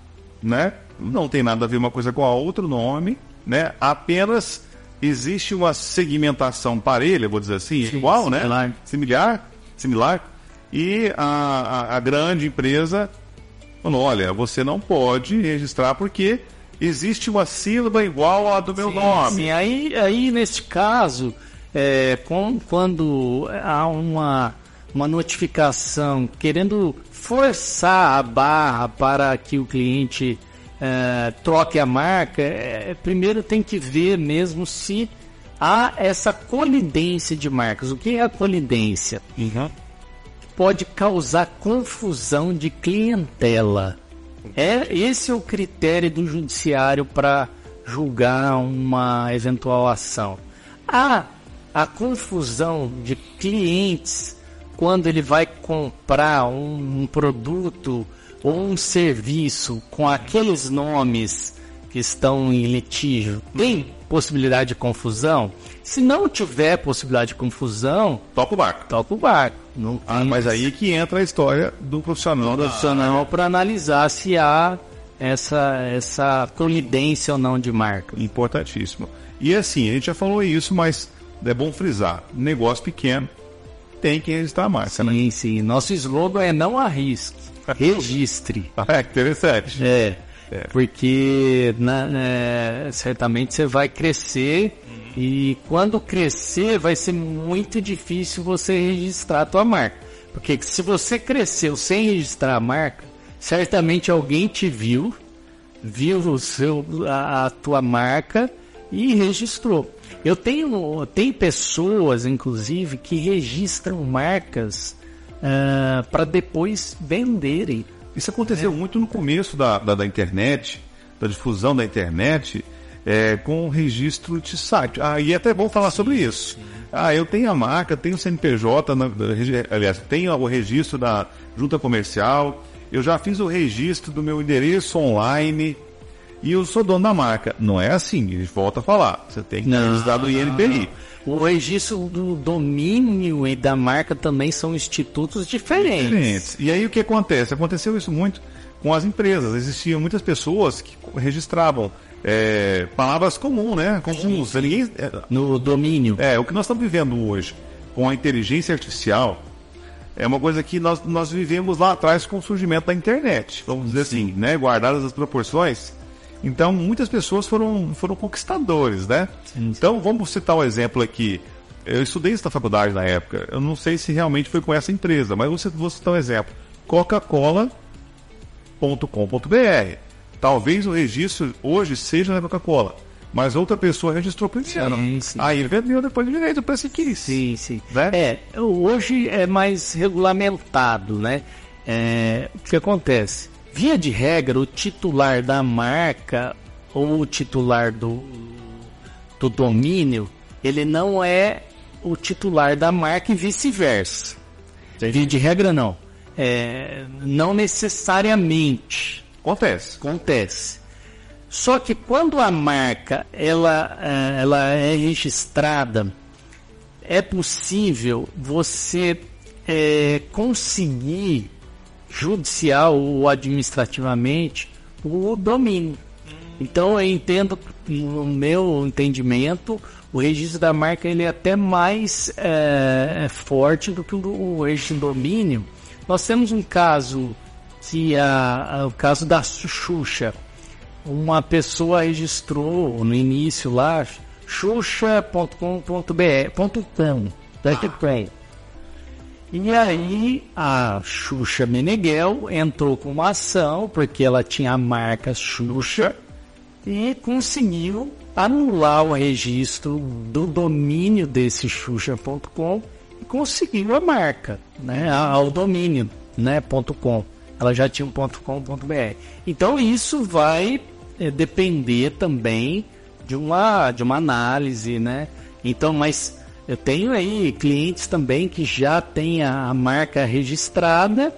né? Não tem nada a ver uma coisa com a outra, o nome, né? Apenas existe uma segmentação parelha, vou dizer assim, Sim, igual, né? similar. Similar, similar. E a, a, a grande empresa falou, olha, você não pode registrar porque existe uma sílaba igual à do meu nome. Sim, aí, aí nesse caso, é, com- quando há uma, uma notificação querendo forçar a barra para que o cliente é, troque a marca, é, primeiro tem que ver mesmo se há essa colidência de marcas. O que é a colidência? pode causar confusão de clientela. É esse é o critério do judiciário para julgar uma eventual ação. Há a confusão de clientes quando ele vai comprar um, um produto um serviço com aqueles nomes que estão em litígio. Tem possibilidade de confusão? Se não tiver possibilidade de confusão, Toca o barco. toca o barco. Não Ah, tem mas aí que entra a história do profissional da profissional para analisar se há essa, essa colidência ou não de marca. Importantíssimo. E assim, a gente já falou isso, mas é bom frisar: negócio pequeno tem que registrar a marca, né? Sim, sim. Nosso slogan é não arrisque, registre. É (laughs) interessante. É, porque na- é, certamente você vai crescer e quando crescer vai ser muito difícil você registrar a tua marca. Porque se você cresceu sem registrar a marca, certamente alguém te viu, viu o seu, a, a tua marca e registrou. Eu tenho, tem pessoas, inclusive, que registram marcas para depois venderem. Isso aconteceu muito no começo da, da, da internet, da difusão da internet, é, com o registro de site. Ah, e é até bom falar sobre isso. Ah, eu tenho a marca, tenho o CNPJ, na, aliás, tenho o registro da junta comercial, eu já fiz o registro do meu endereço online e eu sou dono da marca. Não é assim, a gente volta a falar. Você tem que registrar do INPI. O registro do domínio e da marca também são institutos diferentes. diferentes. E aí o que acontece? Aconteceu isso muito com as empresas. Existiam muitas pessoas que registravam é, palavras comuns, né? Comuns. Ninguém, é, No domínio. é, o que nós estamos vivendo hoje com a inteligência artificial é uma coisa que nós, nós vivemos lá atrás com o surgimento da internet, vamos dizer assim, né? Guardadas as proporções. Então, muitas pessoas foram, foram conquistadores, né? Então, vamos citar um exemplo aqui. Eu estudei isso na faculdade na época. Eu não sei se realmente foi com essa empresa, mas vou citar- vou citar um exemplo. Coca-Cola.com.br. Talvez o registro hoje seja na Coca-Cola, mas outra pessoa registrou primeiro. Sim, sim. Aí ele vendeu depois de direito preço que quis. Sim, sim. Né? É, hoje é mais regulamentado, né? É, o que acontece? Via de regra, o titular da marca ou o titular do, do domínio, ele não é o titular da marca e vice-versa. Via de regra, não. É, não necessariamente Acontece. acontece. Só que quando a marca ela, eh, ela é registrada, é possível você eh, conseguir judicial ou administrativamente o domínio. Então eu entendo, no meu entendimento, o registro da marca ele é até mais eh, forte do que o, registro domínio. Nós temos um caso que a, a- o caso da Xuxa. Uma pessoa registrou no início lá xuxa.com.br ponto com, aqui tem. E aí a Xuxa Meneghel entrou com uma ação porque ela tinha a marca Xuxa e conseguiu anular o registro do domínio desse xuxa.com e conseguiu a marca, né, ao domínio, né, .com. Ela já tinha um .com.br. Então isso vai eh, depender também de uma de uma análise, né? Então, mas eu tenho aí clientes também que já têm a, marca registrada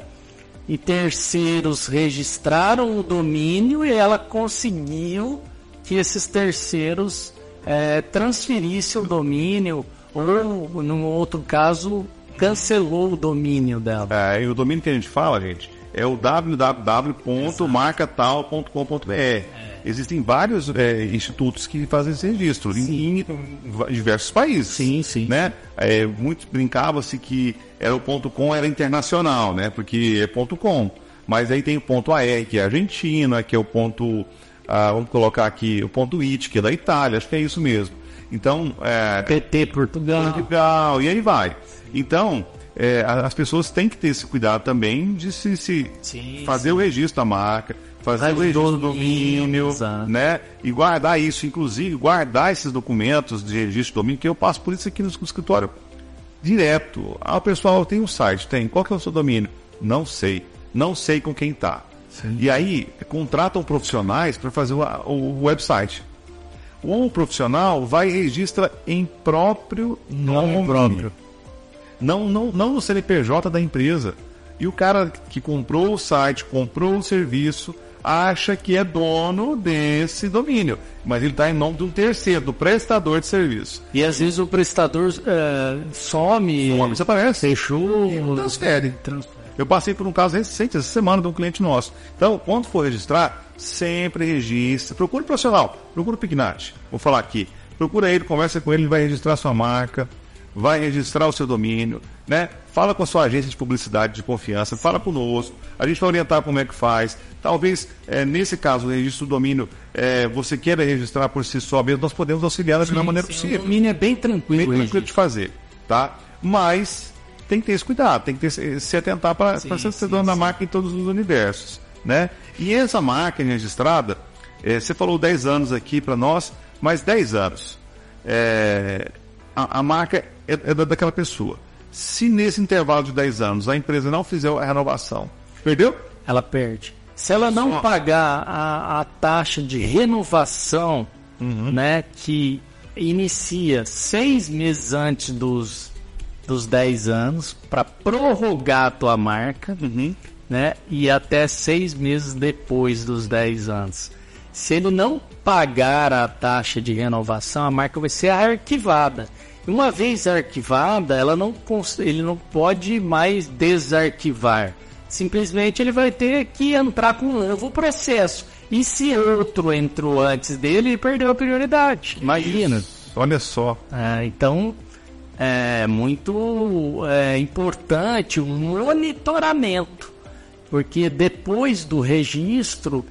e terceiros registraram o domínio e ela conseguiu que esses terceiros eh, transferissem o domínio ou, no outro caso, cancelou o domínio dela. É, e o domínio que a gente fala, gente, é o www.marcatal.com.br. Existem vários é, institutos que fazem esse registro em, em diversos países. Sim, sim. Né? É, muito brincava-se que era o ponto .com era internacional, né? Porque é ponto .com. Mas aí tem o ponto .ar, que é Argentina, que é o ponto... Ah, vamos colocar aqui o ponto .it, que é da Itália, acho que é isso mesmo. Então... É, PT Portugal. Portugal, e aí vai. Então, é, as pessoas têm que ter esse cuidado também de se, se Sim, fazer o registro da marca, fazer o registro do domínio, Exato. né? E guardar isso, inclusive guardar esses documentos de registro de domínio, que eu passo por isso aqui no escritório direto. Ah, pessoal, tem um site, tem. Qual que é o seu domínio? Não sei. Não sei com quem está. E aí, contratam profissionais para fazer o, o website. O profissional vai e registra em próprio nome. próprio. Não, não, não no CNPJ da empresa. E o cara que comprou o site, comprou o serviço, acha que é dono desse domínio. Mas ele está em nome de um terceiro, do prestador de serviço. E às vezes o prestador é, some, O nome desaparece. fechou, Transfere. transfere. Eu passei por um caso recente, essa semana, de um cliente nosso. Então, quando for registrar, sempre registre. Procure um profissional, procure o Pignat. Vou falar aqui. Procura ele, conversa com ele, ele vai registrar sua marca, vai registrar o seu domínio, né? Fala com a sua agência de publicidade de confiança, fala conosco, a gente vai orientar como é que faz. Talvez, é, nesse caso, o registro do domínio, é, você queira registrar por si só mesmo, nós podemos auxiliar da melhor maneira Sim, possível O domínio é bem tranquilo. bem tranquilo gente. de fazer, tá? Mas tem que ter esse cuidado, tem que ter, se atentar para ser dono da marca em todos os universos, né? E essa marca registrada, eh, você falou 10 anos aqui para nós, mas 10 anos. eh, a, a marca é, é da- daquela pessoa. Se nesse intervalo de 10 anos a empresa não fizer a renovação, perdeu? Ela perde. Se ela não Só. pagar a, a taxa de renovação, Uhum. né, que inicia seis meses antes dos, dos 10 anos, para prorrogar a tua marca, Uhum. né, e até seis meses depois dos 10 anos. Se ele não pagar a taxa de renovação, a marca vai ser arquivada. Uma vez arquivada, ela não, ele não pode mais desarquivar. Simplesmente ele vai ter que entrar com um novo processo. E se outro entrou antes dele, ele perdeu a prioridade. Imagina. Olha só. É, então, é muito é, importante o monitoramento, porque depois do registro,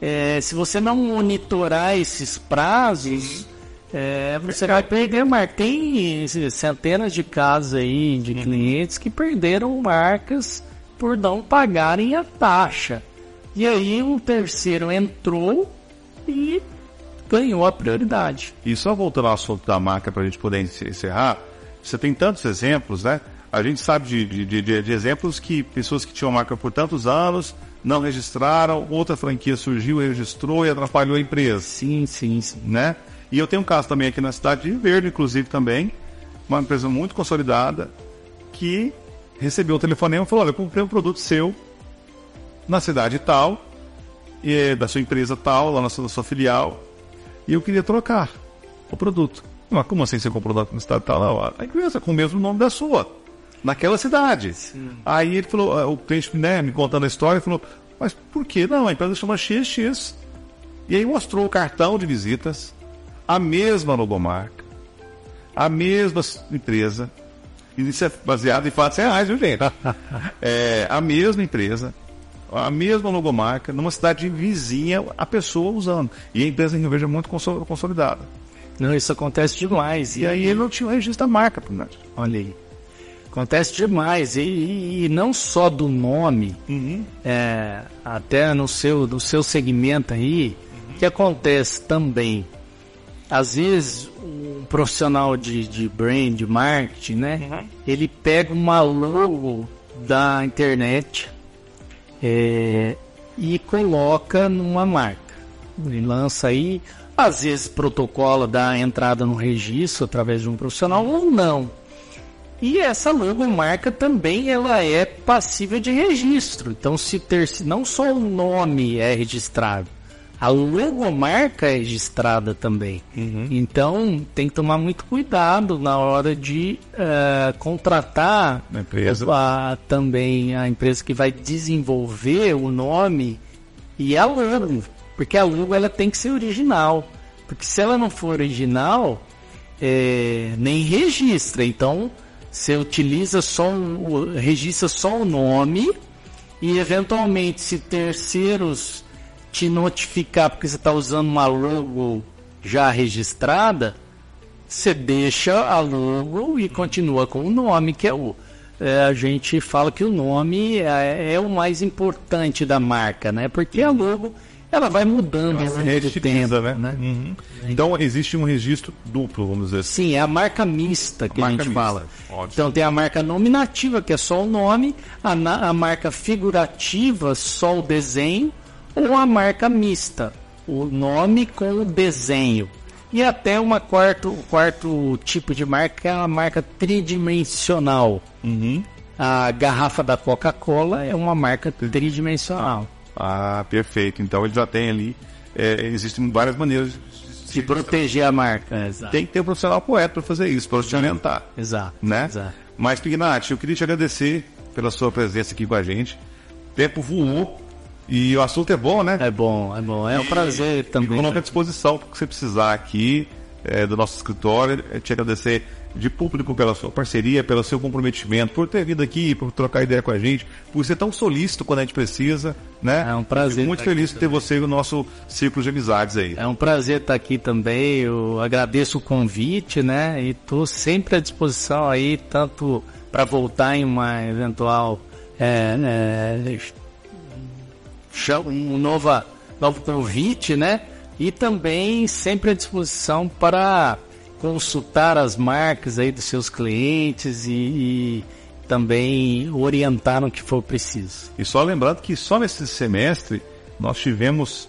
é, se você não monitorar esses prazos, é, você vai perder marca. Tem centenas de casos aí de clientes que perderam marcas por não pagarem a taxa. E aí um terceiro entrou e ganhou a prioridade. E só voltando ao assunto da marca para a gente poder encer- encerrar, você tem tantos exemplos, né? A gente sabe de, de, de- de exemplos que pessoas que tinham marca por tantos anos não registraram, outra franquia surgiu, registrou e atrapalhou a empresa, Sim, sim, sim. né? E eu tenho um caso também aqui na cidade de Verde, inclusive também, uma empresa muito consolidada que recebeu um telefonema e falou: Olha, eu comprei um produto seu na cidade tal, e é da sua empresa tal, lá na sua, na sua filial, e eu queria trocar o produto. Mas como assim você comprou na cidade tal? A empresa com o mesmo nome da sua, naquela cidade. Aí ele falou, ah, o cliente né, me contando a história, falou, mas por que não? A empresa chama XX. E aí mostrou o cartão de visitas, a mesma logomarca, a mesma empresa, e isso é baseado em fatos reais, viu, gente? (laughs) É, a mesma empresa, a mesma logomarca, numa cidade vizinha, a pessoa usando. E a empresa em Rio Verde é muito consol- consolidada. Não, isso acontece demais. E aí ele não tinha o registro da marca, Brunato. olha aí. Acontece demais. E, e- e não só do nome, é, até no seu, no seu segmento aí, que acontece também. Às vezes, um profissional de, de brand, marketing, né? Ele pega uma logo da internet é, e coloca numa marca. Ele lança aí, às vezes protocola da entrada no registro através de um profissional ou não. E essa logomarca também ela é passível de registro. Então, se ter, se não só o nome é registrado, a logomarca é registrada também. Uhum. Então tem que tomar muito cuidado na hora de uh, contratar a empresa. A, também a empresa que vai desenvolver o nome e a logo, porque a logo ela tem que ser original, porque se ela não for original é, nem registra. Então você utiliza só o, registra só o nome e eventualmente se terceiros te notificar porque você está usando uma logo já registrada, você deixa a logo e continua com o nome, que é o. É, a gente fala que o nome é, é, o mais importante da marca, né? Porque a logo ela vai mudando ao longo do tempo, né? né? Uhum. Então existe um registro duplo, vamos dizer assim. Sim, é a marca mista que a, a gente mista. fala. Ótimo. Então tem a marca nominativa, que é só o nome, a, a marca figurativa, só o desenho, ou a marca mista, o nome com o desenho. E até uma quarto, quarto tipo de marca é a marca tridimensional. Uhum. A garrafa da Coca-Cola é uma marca tridimensional. Ah, perfeito. Então ele já tem ali. É, existem várias maneiras de, de proteger a marca. Exato. Tem que ter um profissional poeta para fazer isso, para te orientar. Exato. Né? Exato. Mas, Pignati, eu queria te agradecer pela sua presença aqui com a gente. O tempo voou. E o assunto é bom, né? É bom, é bom. É um prazer também. E coloco à disposição para que você precisar aqui é, do nosso escritório. É te agradecer de público pela sua parceria, pelo seu comprometimento, por ter vindo aqui, por trocar ideia com a gente, por ser tão solícito quando a gente precisa, né? É um prazer. Fico muito feliz de ter você no nosso círculo de amizades aí. É um prazer estar aqui também. Eu agradeço o convite, né? E estou sempre à disposição aí, tanto para voltar em uma eventual é, é, um nova, novo convite, né? E também sempre à disposição para consultar as marcas aí dos seus clientes e, e também orientar no que for preciso. E só lembrando que só nesse semestre nós tivemos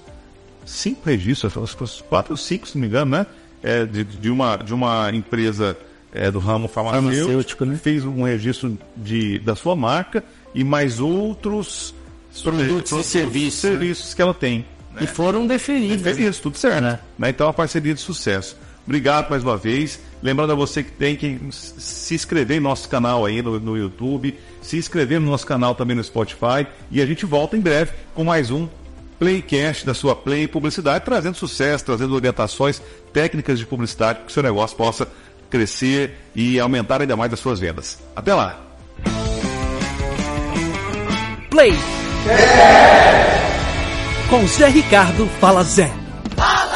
cinco registros, quatro ou cinco, se não me engano, né? É, de, de, uma, de uma empresa é, do ramo farmacêutico, farmacêutico né? fez um registro de, da sua marca e mais outros produtos e serviços, serviços né? que ela tem. Né? E foram deferidos. Deferidos, tudo certo. Né? né? Então, a parceria de sucesso. Obrigado mais uma vez. Lembrando a você que tem que se inscrever em nosso canal aí no, no YouTube, se inscrever no nosso canal também no Spotify. E a gente volta em breve com mais um Playcast da sua Play Publicidade, trazendo sucesso, trazendo orientações técnicas de publicidade para que o seu negócio possa crescer e aumentar ainda mais as suas vendas. Até lá! Play! Zé! Com Zé Ricardo, fala Zé. Fala!